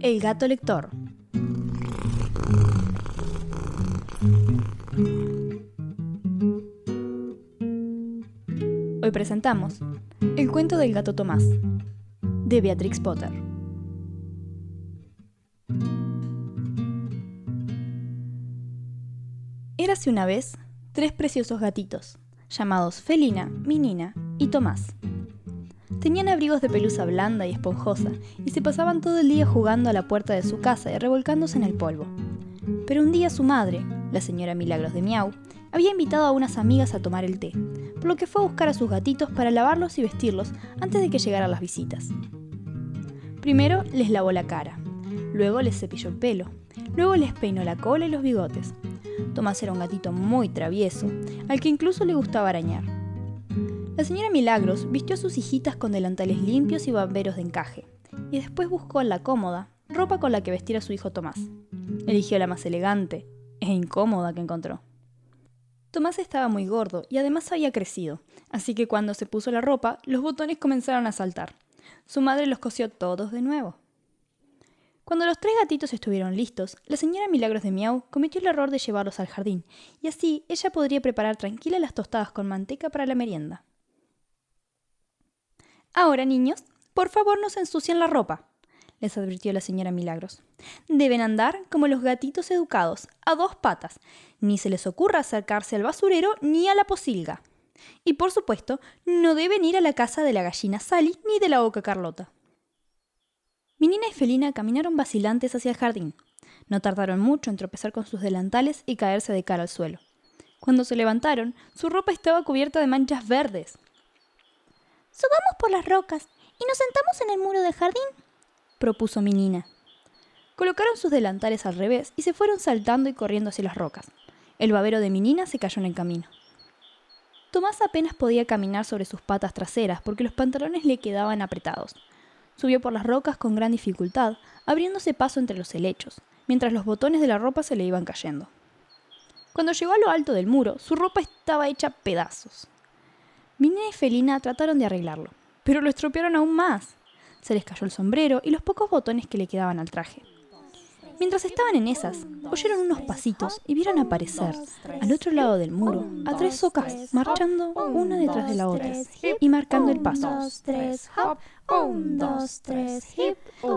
El gato lector. Hoy presentamos El cuento del gato Tomás, de Beatrix Potter. Érase una vez tres preciosos gatitos, llamados Felina, Minina y Tomás. Tenían abrigos de pelusa blanda y esponjosa y se pasaban todo el día jugando a la puerta de su casa y revolcándose en el polvo. Pero un día su madre, la señora Milagros de Miau, había invitado a unas amigas a tomar el té, por lo que fue a buscar a sus gatitos para lavarlos y vestirlos antes de que llegaran las visitas. Primero les lavó la cara, luego les cepilló el pelo, luego les peinó la cola y los bigotes. Tomás era un gatito muy travieso, al que incluso le gustaba arañar. La señora Milagros vistió a sus hijitas con delantales limpios y bamberos de encaje, y después buscó en la cómoda ropa con la que vestir a su hijo Tomás. Eligió la más elegante e incómoda que encontró. Tomás estaba muy gordo y además había crecido, así que cuando se puso la ropa, los botones comenzaron a saltar. Su madre los cosió todos de nuevo. Cuando los tres gatitos estuvieron listos, la señora Milagros de Miau cometió el error de llevarlos al jardín, y así ella podría preparar tranquila las tostadas con manteca para la merienda. Ahora, niños, por favor no se ensucien la ropa, les advirtió la señora Milagros. Deben andar como los gatitos educados, a dos patas. Ni se les ocurra acercarse al basurero ni a la posilga. Y por supuesto, no deben ir a la casa de la gallina Sally ni de la boca Carlota. Minina y Felina caminaron vacilantes hacia el jardín. No tardaron mucho en tropezar con sus delantales y caerse de cara al suelo. Cuando se levantaron, su ropa estaba cubierta de manchas verdes. Subamos por las rocas y nos sentamos en el muro del jardín, propuso Minina. Colocaron sus delantales al revés y se fueron saltando y corriendo hacia las rocas. El babero de Minina se cayó en el camino. Tomás apenas podía caminar sobre sus patas traseras porque los pantalones le quedaban apretados. Subió por las rocas con gran dificultad, abriéndose paso entre los helechos, mientras los botones de la ropa se le iban cayendo. Cuando llegó a lo alto del muro, su ropa estaba hecha pedazos. Minina y Felina trataron de arreglarlo, pero lo estropearon aún más. Se les cayó el sombrero y los pocos botones que le quedaban al traje. Mientras estaban en esas, oyeron unos pasitos y vieron aparecer, al otro lado del muro, a tres socas marchando una detrás de la otra y marcando el paso.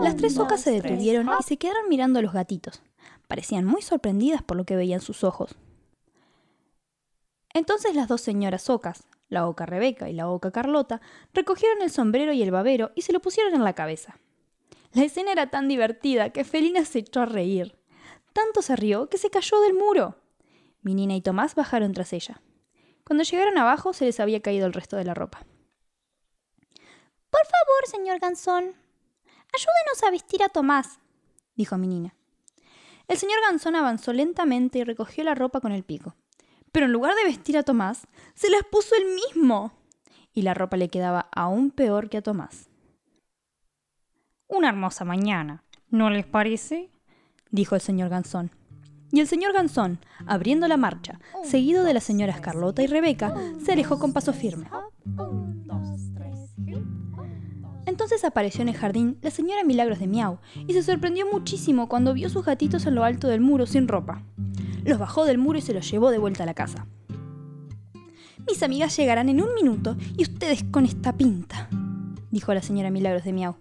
Las tres socas se detuvieron y se quedaron mirando a los gatitos. Parecían muy sorprendidas por lo que veían sus ojos. Entonces las dos señoras socas, la oca Rebeca y la oca Carlota, recogieron el sombrero y el babero y se lo pusieron en la cabeza. La escena era tan divertida que Felina se echó a reír. Tanto se rió que se cayó del muro. Minina y Tomás bajaron tras ella. Cuando llegaron abajo se les había caído el resto de la ropa. Por favor, señor Gansón, ayúdenos a vestir a Tomás, dijo Minina. El señor Gansón avanzó lentamente y recogió la ropa con el pico pero en lugar de vestir a Tomás, se las puso él mismo. Y la ropa le quedaba aún peor que a Tomás. Una hermosa mañana, ¿no les parece? dijo el señor Gansón. Y el señor Gansón, abriendo la marcha, seguido de las señoras Carlota y Rebeca, se alejó con paso firme. Entonces apareció en el jardín la señora Milagros de Miau y se sorprendió muchísimo cuando vio sus gatitos en lo alto del muro sin ropa los bajó del muro y se los llevó de vuelta a la casa. Mis amigas llegarán en un minuto y ustedes con esta pinta, dijo la señora Milagros de Miau.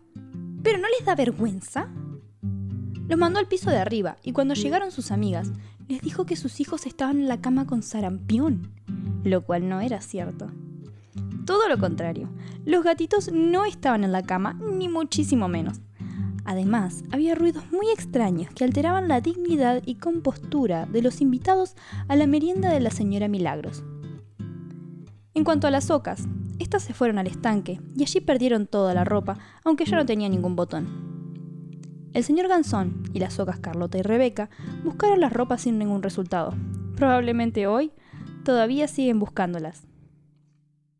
¿Pero no les da vergüenza? Los mandó al piso de arriba y cuando llegaron sus amigas, les dijo que sus hijos estaban en la cama con sarampión, lo cual no era cierto. Todo lo contrario, los gatitos no estaban en la cama, ni muchísimo menos. Además, había ruidos muy extraños que alteraban la dignidad y compostura de los invitados a la merienda de la señora Milagros. En cuanto a las ocas, estas se fueron al estanque y allí perdieron toda la ropa, aunque ya no tenía ningún botón. El señor Gansón y las ocas Carlota y Rebeca buscaron las ropas sin ningún resultado. Probablemente hoy todavía siguen buscándolas.